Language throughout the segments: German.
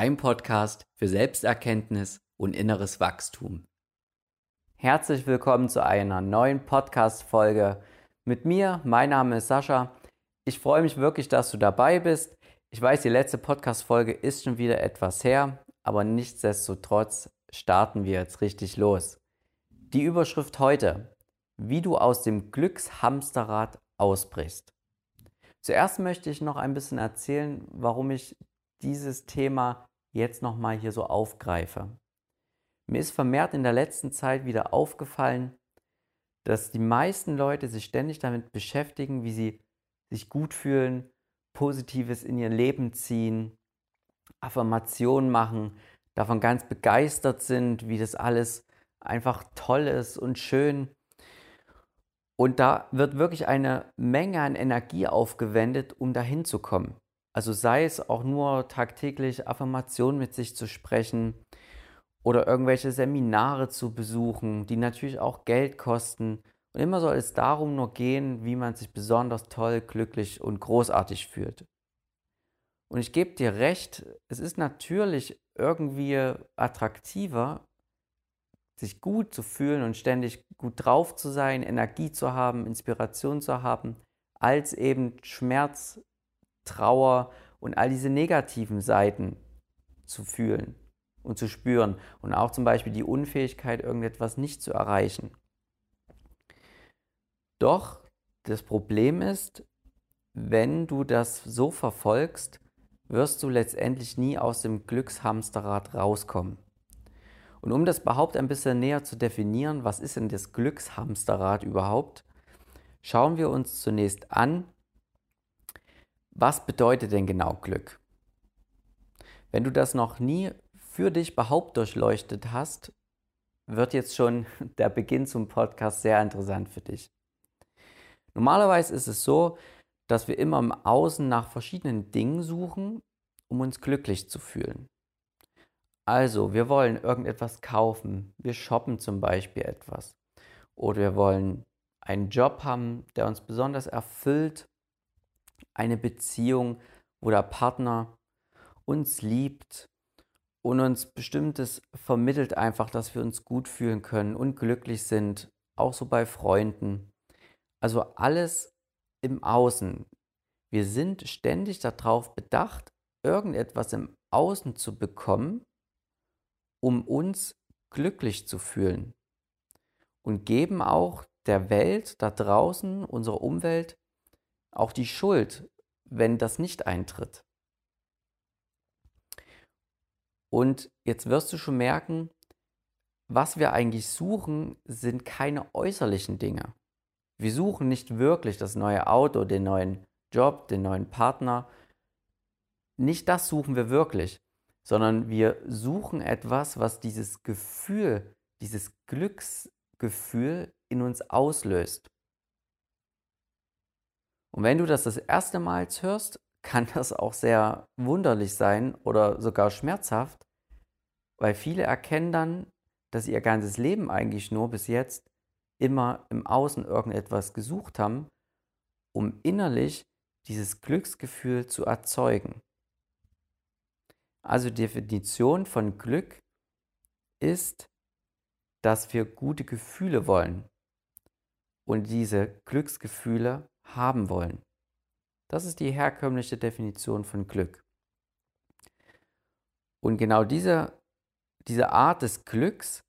dein Podcast für Selbsterkenntnis und inneres Wachstum. Herzlich willkommen zu einer neuen Podcast-Folge mit mir. Mein Name ist Sascha. Ich freue mich wirklich, dass du dabei bist. Ich weiß, die letzte Podcast-Folge ist schon wieder etwas her, aber nichtsdestotrotz starten wir jetzt richtig los. Die Überschrift heute: Wie du aus dem Glückshamsterrad ausbrichst. Zuerst möchte ich noch ein bisschen erzählen, warum ich dieses Thema jetzt nochmal hier so aufgreife. Mir ist vermehrt in der letzten Zeit wieder aufgefallen, dass die meisten Leute sich ständig damit beschäftigen, wie sie sich gut fühlen, Positives in ihr Leben ziehen, Affirmationen machen, davon ganz begeistert sind, wie das alles einfach toll ist und schön. Und da wird wirklich eine Menge an Energie aufgewendet, um dahin zu kommen. Also sei es auch nur tagtäglich Affirmationen mit sich zu sprechen oder irgendwelche Seminare zu besuchen, die natürlich auch Geld kosten. Und immer soll es darum nur gehen, wie man sich besonders toll, glücklich und großartig fühlt. Und ich gebe dir recht, es ist natürlich irgendwie attraktiver, sich gut zu fühlen und ständig gut drauf zu sein, Energie zu haben, Inspiration zu haben, als eben Schmerz, Trauer und all diese negativen Seiten zu fühlen und zu spüren und auch zum Beispiel die Unfähigkeit, irgendetwas nicht zu erreichen. Doch das Problem ist, wenn du das so verfolgst, wirst du letztendlich nie aus dem Glückshamsterrad rauskommen. Und um das überhaupt ein bisschen näher zu definieren, was ist denn das Glückshamsterrad überhaupt, schauen wir uns zunächst an, was bedeutet denn genau Glück? Wenn du das noch nie für dich überhaupt durchleuchtet hast, wird jetzt schon der Beginn zum Podcast sehr interessant für dich. Normalerweise ist es so, dass wir immer im Außen nach verschiedenen Dingen suchen, um uns glücklich zu fühlen. Also, wir wollen irgendetwas kaufen, wir shoppen zum Beispiel etwas oder wir wollen einen Job haben, der uns besonders erfüllt eine Beziehung, wo der Partner uns liebt und uns bestimmtes vermittelt einfach, dass wir uns gut fühlen können und glücklich sind, auch so bei Freunden. Also alles im Außen. Wir sind ständig darauf bedacht, irgendetwas im Außen zu bekommen, um uns glücklich zu fühlen. Und geben auch der Welt da draußen, unserer Umwelt, auch die Schuld, wenn das nicht eintritt. Und jetzt wirst du schon merken, was wir eigentlich suchen, sind keine äußerlichen Dinge. Wir suchen nicht wirklich das neue Auto, den neuen Job, den neuen Partner. Nicht das suchen wir wirklich, sondern wir suchen etwas, was dieses Gefühl, dieses Glücksgefühl in uns auslöst. Und wenn du das das erste Mal hörst, kann das auch sehr wunderlich sein oder sogar schmerzhaft, weil viele erkennen dann, dass sie ihr ganzes Leben eigentlich nur bis jetzt immer im Außen irgendetwas gesucht haben, um innerlich dieses Glücksgefühl zu erzeugen. Also die Definition von Glück ist, dass wir gute Gefühle wollen und diese Glücksgefühle haben wollen. Das ist die herkömmliche Definition von Glück. Und genau diese, diese Art des Glücks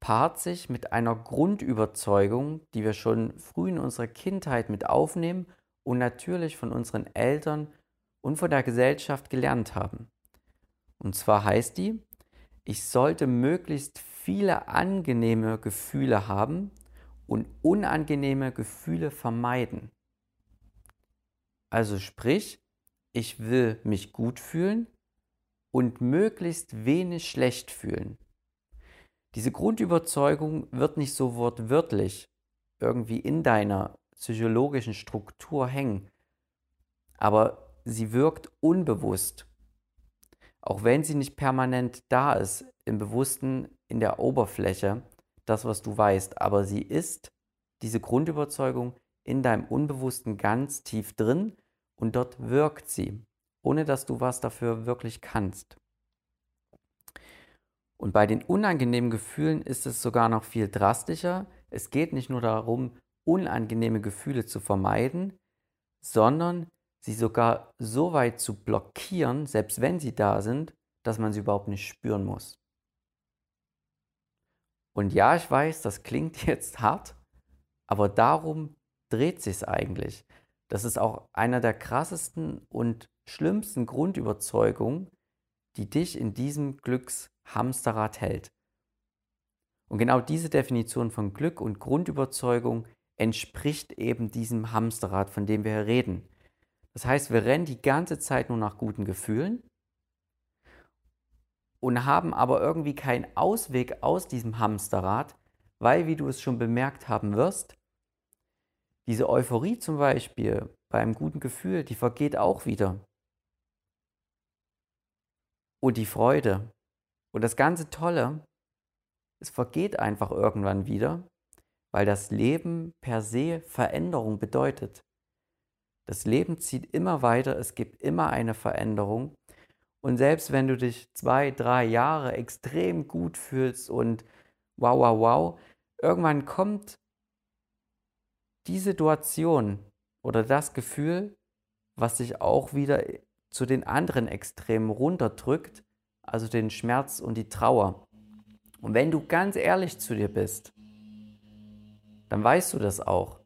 paart sich mit einer Grundüberzeugung, die wir schon früh in unserer Kindheit mit aufnehmen und natürlich von unseren Eltern und von der Gesellschaft gelernt haben. Und zwar heißt die, ich sollte möglichst viele angenehme Gefühle haben und unangenehme Gefühle vermeiden. Also sprich, ich will mich gut fühlen und möglichst wenig schlecht fühlen. Diese Grundüberzeugung wird nicht so wortwörtlich irgendwie in deiner psychologischen Struktur hängen, aber sie wirkt unbewusst. Auch wenn sie nicht permanent da ist, im Bewussten, in der Oberfläche, das, was du weißt, aber sie ist, diese Grundüberzeugung, in deinem Unbewussten ganz tief drin und dort wirkt sie, ohne dass du was dafür wirklich kannst. Und bei den unangenehmen Gefühlen ist es sogar noch viel drastischer. Es geht nicht nur darum, unangenehme Gefühle zu vermeiden, sondern sie sogar so weit zu blockieren, selbst wenn sie da sind, dass man sie überhaupt nicht spüren muss. Und ja, ich weiß, das klingt jetzt hart, aber darum dreht sich es eigentlich. Das ist auch einer der krassesten und schlimmsten Grundüberzeugungen, die dich in diesem Glückshamsterrad hält. Und genau diese Definition von Glück und Grundüberzeugung entspricht eben diesem Hamsterrad, von dem wir hier reden. Das heißt, wir rennen die ganze Zeit nur nach guten Gefühlen und haben aber irgendwie keinen Ausweg aus diesem Hamsterrad, weil, wie du es schon bemerkt haben wirst, diese Euphorie zum Beispiel beim guten Gefühl, die vergeht auch wieder. Und die Freude und das ganze Tolle, es vergeht einfach irgendwann wieder, weil das Leben per se Veränderung bedeutet. Das Leben zieht immer weiter, es gibt immer eine Veränderung. Und selbst wenn du dich zwei, drei Jahre extrem gut fühlst und wow, wow, wow, irgendwann kommt die Situation oder das Gefühl, was sich auch wieder zu den anderen Extremen runterdrückt, also den Schmerz und die Trauer. Und wenn du ganz ehrlich zu dir bist, dann weißt du das auch.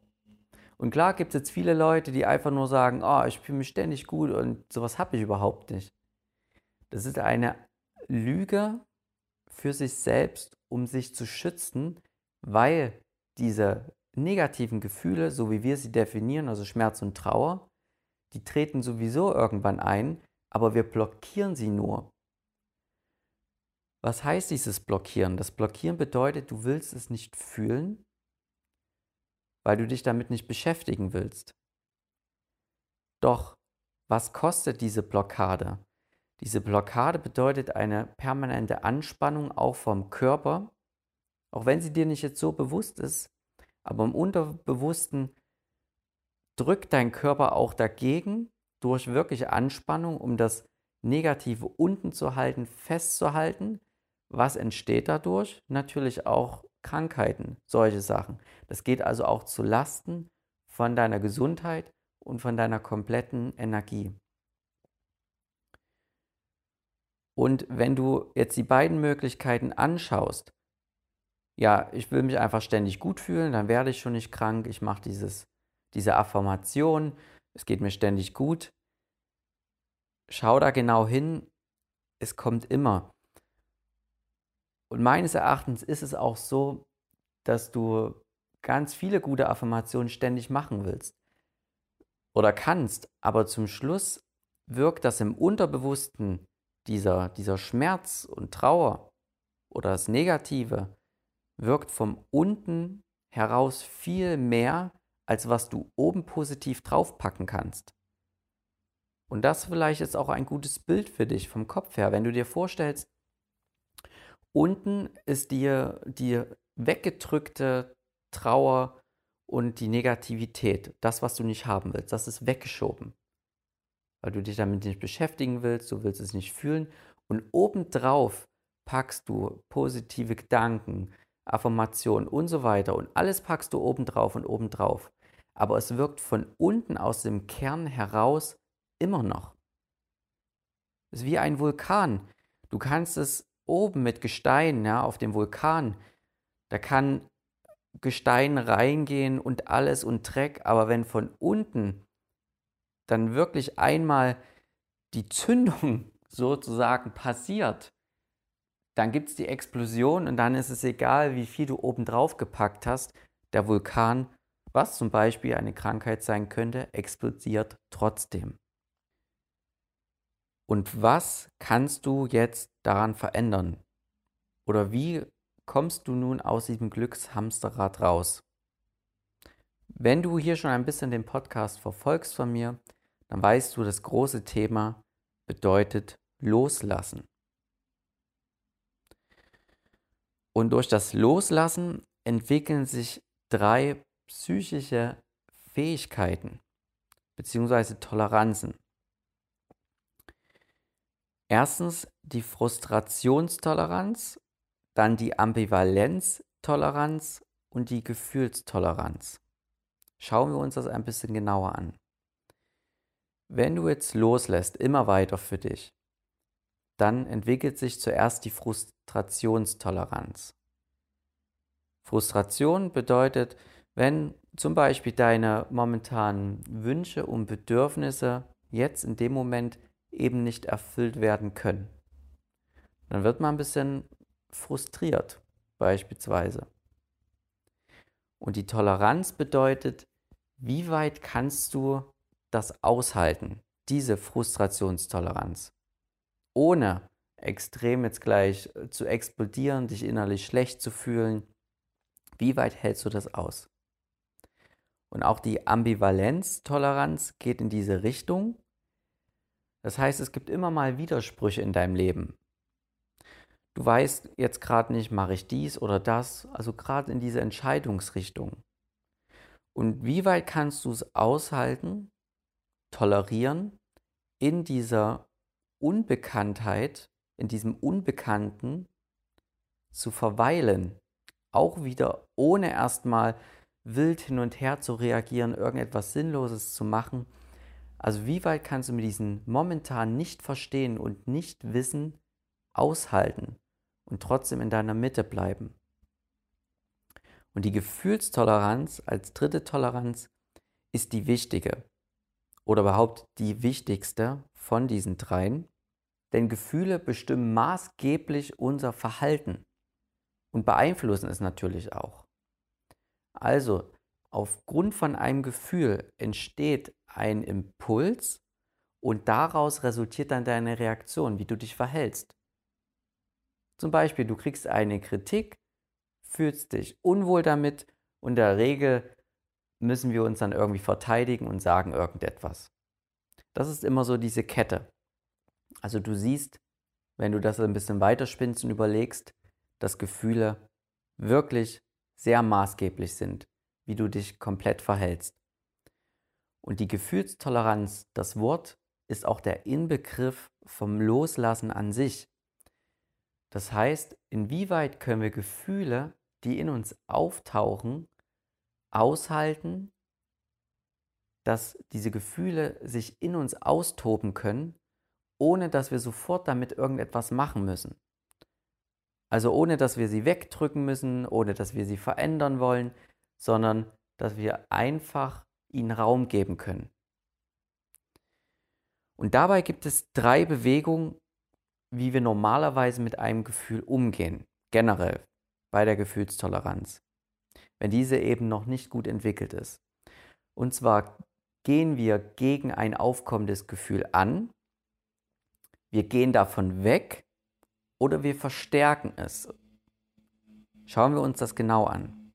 Und klar gibt es jetzt viele Leute, die einfach nur sagen, oh, ich fühle mich ständig gut und sowas habe ich überhaupt nicht. Das ist eine Lüge für sich selbst, um sich zu schützen, weil diese negativen Gefühle, so wie wir sie definieren, also Schmerz und Trauer, die treten sowieso irgendwann ein, aber wir blockieren sie nur. Was heißt dieses Blockieren? Das Blockieren bedeutet, du willst es nicht fühlen, weil du dich damit nicht beschäftigen willst. Doch was kostet diese Blockade? Diese Blockade bedeutet eine permanente Anspannung auch vom Körper, auch wenn sie dir nicht jetzt so bewusst ist, aber im Unterbewussten drückt dein Körper auch dagegen durch wirkliche Anspannung, um das Negative unten zu halten, festzuhalten. Was entsteht dadurch? Natürlich auch Krankheiten, solche Sachen. Das geht also auch zu Lasten von deiner Gesundheit und von deiner kompletten Energie. Und wenn du jetzt die beiden Möglichkeiten anschaust, ja, ich will mich einfach ständig gut fühlen, dann werde ich schon nicht krank, ich mache dieses, diese Affirmation, es geht mir ständig gut. Schau da genau hin, es kommt immer. Und meines Erachtens ist es auch so, dass du ganz viele gute Affirmationen ständig machen willst oder kannst, aber zum Schluss wirkt das im Unterbewussten dieser, dieser Schmerz und Trauer oder das Negative wirkt vom unten heraus viel mehr, als was du oben positiv draufpacken kannst. Und das vielleicht ist auch ein gutes Bild für dich vom Kopf her, wenn du dir vorstellst, unten ist dir die weggedrückte Trauer und die Negativität, das, was du nicht haben willst, das ist weggeschoben weil du dich damit nicht beschäftigen willst, du willst es nicht fühlen. Und obendrauf packst du positive Gedanken, Affirmationen und so weiter. Und alles packst du obendrauf und obendrauf. Aber es wirkt von unten aus dem Kern heraus immer noch. Es ist wie ein Vulkan. Du kannst es oben mit Gestein, ja, auf dem Vulkan, da kann Gestein reingehen und alles und Dreck, aber wenn von unten dann wirklich einmal die Zündung sozusagen passiert, dann gibt es die Explosion und dann ist es egal, wie viel du obendrauf gepackt hast. Der Vulkan, was zum Beispiel eine Krankheit sein könnte, explodiert trotzdem. Und was kannst du jetzt daran verändern? Oder wie kommst du nun aus diesem Glückshamsterrad raus? Wenn du hier schon ein bisschen den Podcast verfolgst von mir, dann weißt du, das große Thema bedeutet loslassen. Und durch das Loslassen entwickeln sich drei psychische Fähigkeiten bzw. Toleranzen. Erstens die Frustrationstoleranz, dann die Ambivalenztoleranz und die Gefühlstoleranz. Schauen wir uns das ein bisschen genauer an. Wenn du jetzt loslässt, immer weiter für dich, dann entwickelt sich zuerst die Frustrationstoleranz. Frustration bedeutet, wenn zum Beispiel deine momentanen Wünsche und Bedürfnisse jetzt in dem Moment eben nicht erfüllt werden können. Dann wird man ein bisschen frustriert beispielsweise. Und die Toleranz bedeutet, wie weit kannst du das aushalten, diese Frustrationstoleranz, ohne extrem jetzt gleich äh, zu explodieren, dich innerlich schlecht zu fühlen. Wie weit hältst du das aus? Und auch die Ambivalenztoleranz geht in diese Richtung. Das heißt, es gibt immer mal Widersprüche in deinem Leben. Du weißt jetzt gerade nicht, mache ich dies oder das, also gerade in diese Entscheidungsrichtung. Und wie weit kannst du es aushalten, tolerieren, in dieser Unbekanntheit, in diesem Unbekannten zu verweilen, auch wieder ohne erstmal wild hin und her zu reagieren, irgendetwas Sinnloses zu machen. Also wie weit kannst du mit diesem momentan nicht verstehen und nicht wissen aushalten und trotzdem in deiner Mitte bleiben? Und die Gefühlstoleranz als dritte Toleranz ist die wichtige oder überhaupt die wichtigste von diesen dreien, denn Gefühle bestimmen maßgeblich unser Verhalten und beeinflussen es natürlich auch. Also, aufgrund von einem Gefühl entsteht ein Impuls und daraus resultiert dann deine Reaktion, wie du dich verhältst. Zum Beispiel, du kriegst eine Kritik fühlst dich unwohl damit und in der Regel müssen wir uns dann irgendwie verteidigen und sagen irgendetwas. Das ist immer so diese Kette. Also du siehst, wenn du das ein bisschen weiterspinnst und überlegst, dass Gefühle wirklich sehr maßgeblich sind, wie du dich komplett verhältst. Und die Gefühlstoleranz, das Wort, ist auch der Inbegriff vom Loslassen an sich. Das heißt, inwieweit können wir Gefühle die in uns auftauchen, aushalten, dass diese Gefühle sich in uns austoben können, ohne dass wir sofort damit irgendetwas machen müssen. Also ohne dass wir sie wegdrücken müssen, ohne dass wir sie verändern wollen, sondern dass wir einfach ihnen Raum geben können. Und dabei gibt es drei Bewegungen, wie wir normalerweise mit einem Gefühl umgehen, generell bei der Gefühlstoleranz, wenn diese eben noch nicht gut entwickelt ist. Und zwar gehen wir gegen ein aufkommendes Gefühl an, wir gehen davon weg oder wir verstärken es. Schauen wir uns das genau an.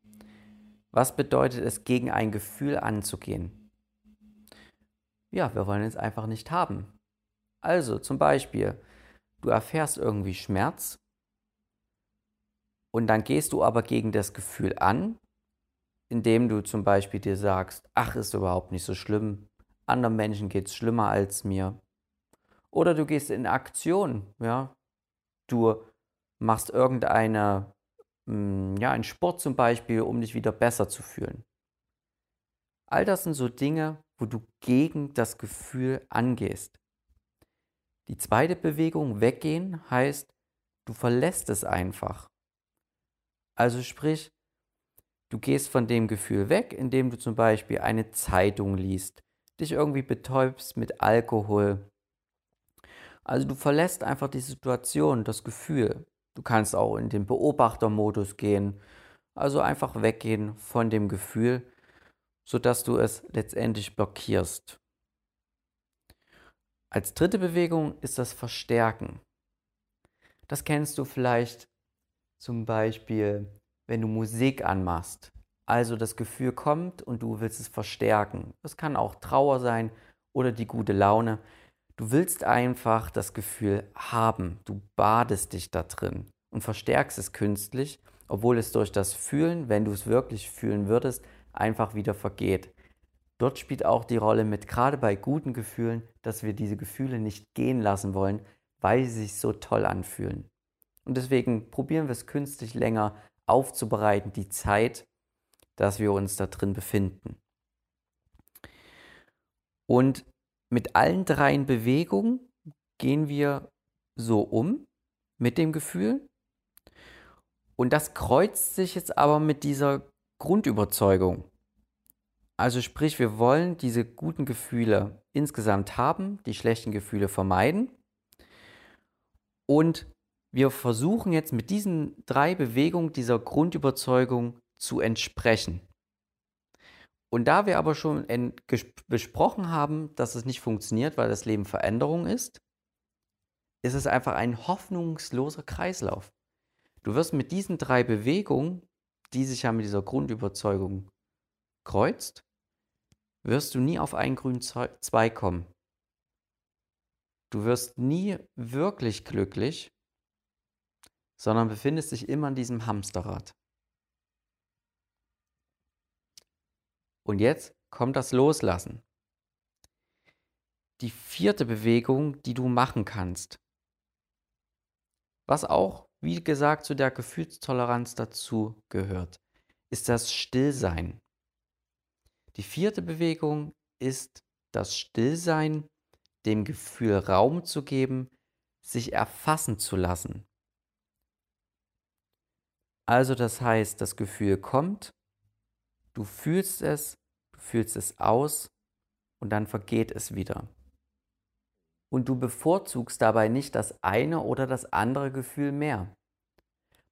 Was bedeutet es, gegen ein Gefühl anzugehen? Ja, wir wollen es einfach nicht haben. Also zum Beispiel, du erfährst irgendwie Schmerz und dann gehst du aber gegen das Gefühl an, indem du zum Beispiel dir sagst, ach, ist überhaupt nicht so schlimm, anderen Menschen geht es schlimmer als mir. Oder du gehst in Aktion, ja. Du machst irgendeine, hm, ja, einen Sport zum Beispiel, um dich wieder besser zu fühlen. All das sind so Dinge, wo du gegen das Gefühl angehst. Die zweite Bewegung, weggehen, heißt, du verlässt es einfach. Also sprich, du gehst von dem Gefühl weg, indem du zum Beispiel eine Zeitung liest, dich irgendwie betäubst mit Alkohol. Also du verlässt einfach die Situation, das Gefühl. Du kannst auch in den Beobachtermodus gehen, also einfach weggehen von dem Gefühl, sodass du es letztendlich blockierst. Als dritte Bewegung ist das Verstärken. Das kennst du vielleicht zum Beispiel, wenn du Musik anmachst. Also das Gefühl kommt und du willst es verstärken. Das kann auch Trauer sein oder die gute Laune. Du willst einfach das Gefühl haben. Du badest dich da drin und verstärkst es künstlich, obwohl es durch das Fühlen, wenn du es wirklich fühlen würdest, einfach wieder vergeht. Dort spielt auch die Rolle mit, gerade bei guten Gefühlen, dass wir diese Gefühle nicht gehen lassen wollen, weil sie sich so toll anfühlen. Und deswegen probieren wir es künstlich länger aufzubereiten, die Zeit, dass wir uns da drin befinden. Und mit allen dreien Bewegungen gehen wir so um mit dem Gefühl. Und das kreuzt sich jetzt aber mit dieser Grundüberzeugung. Also sprich, wir wollen diese guten Gefühle insgesamt haben, die schlechten Gefühle vermeiden. Und wir versuchen jetzt mit diesen drei Bewegungen dieser Grundüberzeugung zu entsprechen. Und da wir aber schon besprochen haben, dass es nicht funktioniert, weil das Leben Veränderung ist, ist es einfach ein hoffnungsloser Kreislauf. Du wirst mit diesen drei Bewegungen, die sich ja mit dieser Grundüberzeugung kreuzt, wirst du nie auf einen grünen Zweig kommen. Du wirst nie wirklich glücklich, sondern befindest dich immer in diesem Hamsterrad. Und jetzt kommt das Loslassen. Die vierte Bewegung, die du machen kannst, was auch, wie gesagt, zu der Gefühlstoleranz dazu gehört, ist das Stillsein. Die vierte Bewegung ist das Stillsein, dem Gefühl Raum zu geben, sich erfassen zu lassen. Also das heißt, das Gefühl kommt, Du fühlst es, du fühlst es aus und dann vergeht es wieder. Und du bevorzugst dabei nicht das eine oder das andere Gefühl mehr.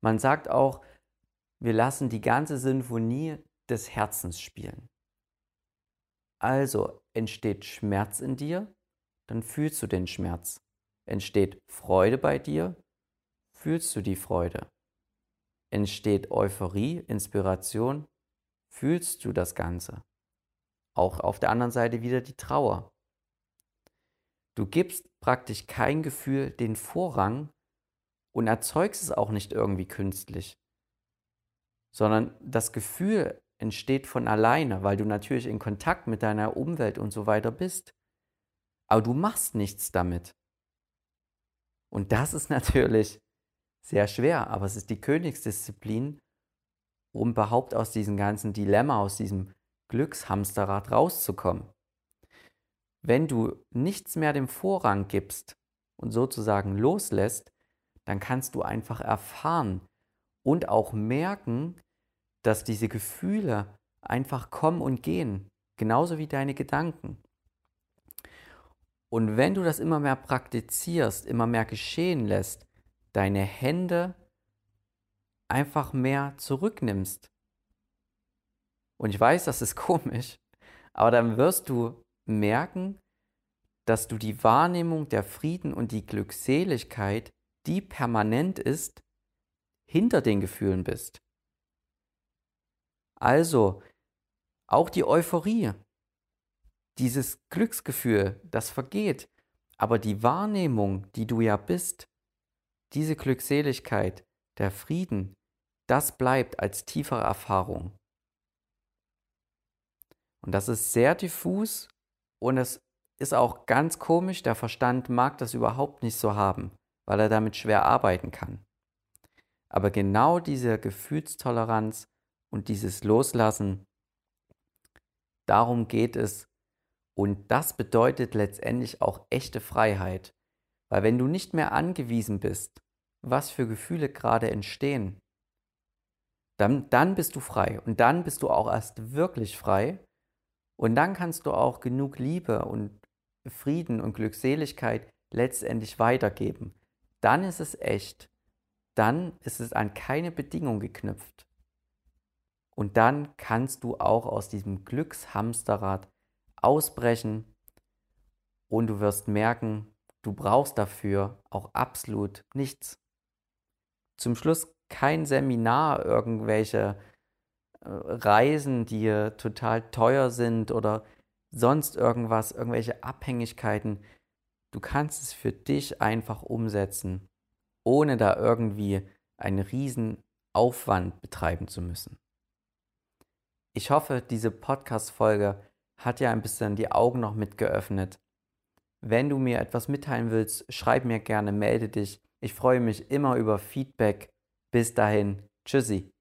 Man sagt auch, wir lassen die ganze Sinfonie des Herzens spielen. Also entsteht Schmerz in dir, dann fühlst du den Schmerz. Entsteht Freude bei dir, fühlst du die Freude. Entsteht Euphorie, Inspiration, fühlst du das Ganze. Auch auf der anderen Seite wieder die Trauer. Du gibst praktisch kein Gefühl den Vorrang und erzeugst es auch nicht irgendwie künstlich, sondern das Gefühl entsteht von alleine, weil du natürlich in Kontakt mit deiner Umwelt und so weiter bist. Aber du machst nichts damit. Und das ist natürlich sehr schwer, aber es ist die Königsdisziplin, um überhaupt aus diesem ganzen Dilemma, aus diesem Glückshamsterrad rauszukommen. Wenn du nichts mehr dem Vorrang gibst und sozusagen loslässt, dann kannst du einfach erfahren und auch merken, dass diese Gefühle einfach kommen und gehen, genauso wie deine Gedanken. Und wenn du das immer mehr praktizierst, immer mehr geschehen lässt, deine Hände einfach mehr zurücknimmst. Und ich weiß, das ist komisch, aber dann wirst du merken, dass du die Wahrnehmung der Frieden und die Glückseligkeit, die permanent ist, hinter den Gefühlen bist. Also, auch die Euphorie, dieses Glücksgefühl, das vergeht, aber die Wahrnehmung, die du ja bist, diese Glückseligkeit, der Frieden, das bleibt als tiefere Erfahrung. Und das ist sehr diffus und es ist auch ganz komisch, der Verstand mag das überhaupt nicht so haben, weil er damit schwer arbeiten kann. Aber genau diese Gefühlstoleranz und dieses Loslassen, darum geht es. Und das bedeutet letztendlich auch echte Freiheit. Weil wenn du nicht mehr angewiesen bist was für Gefühle gerade entstehen, dann, dann bist du frei und dann bist du auch erst wirklich frei und dann kannst du auch genug Liebe und Frieden und Glückseligkeit letztendlich weitergeben. Dann ist es echt. Dann ist es an keine Bedingung geknüpft. Und dann kannst du auch aus diesem Glückshamsterrad ausbrechen und du wirst merken, du brauchst dafür auch absolut nichts zum Schluss kein Seminar, irgendwelche äh, Reisen, die total teuer sind oder sonst irgendwas, irgendwelche Abhängigkeiten. Du kannst es für dich einfach umsetzen, ohne da irgendwie einen riesen Aufwand betreiben zu müssen. Ich hoffe, diese Podcast-Folge hat ja ein bisschen die Augen noch mit geöffnet, Wenn du mir etwas mitteilen willst, schreib mir gerne, melde dich. Ich freue mich immer über Feedback. Bis dahin, tschüssi.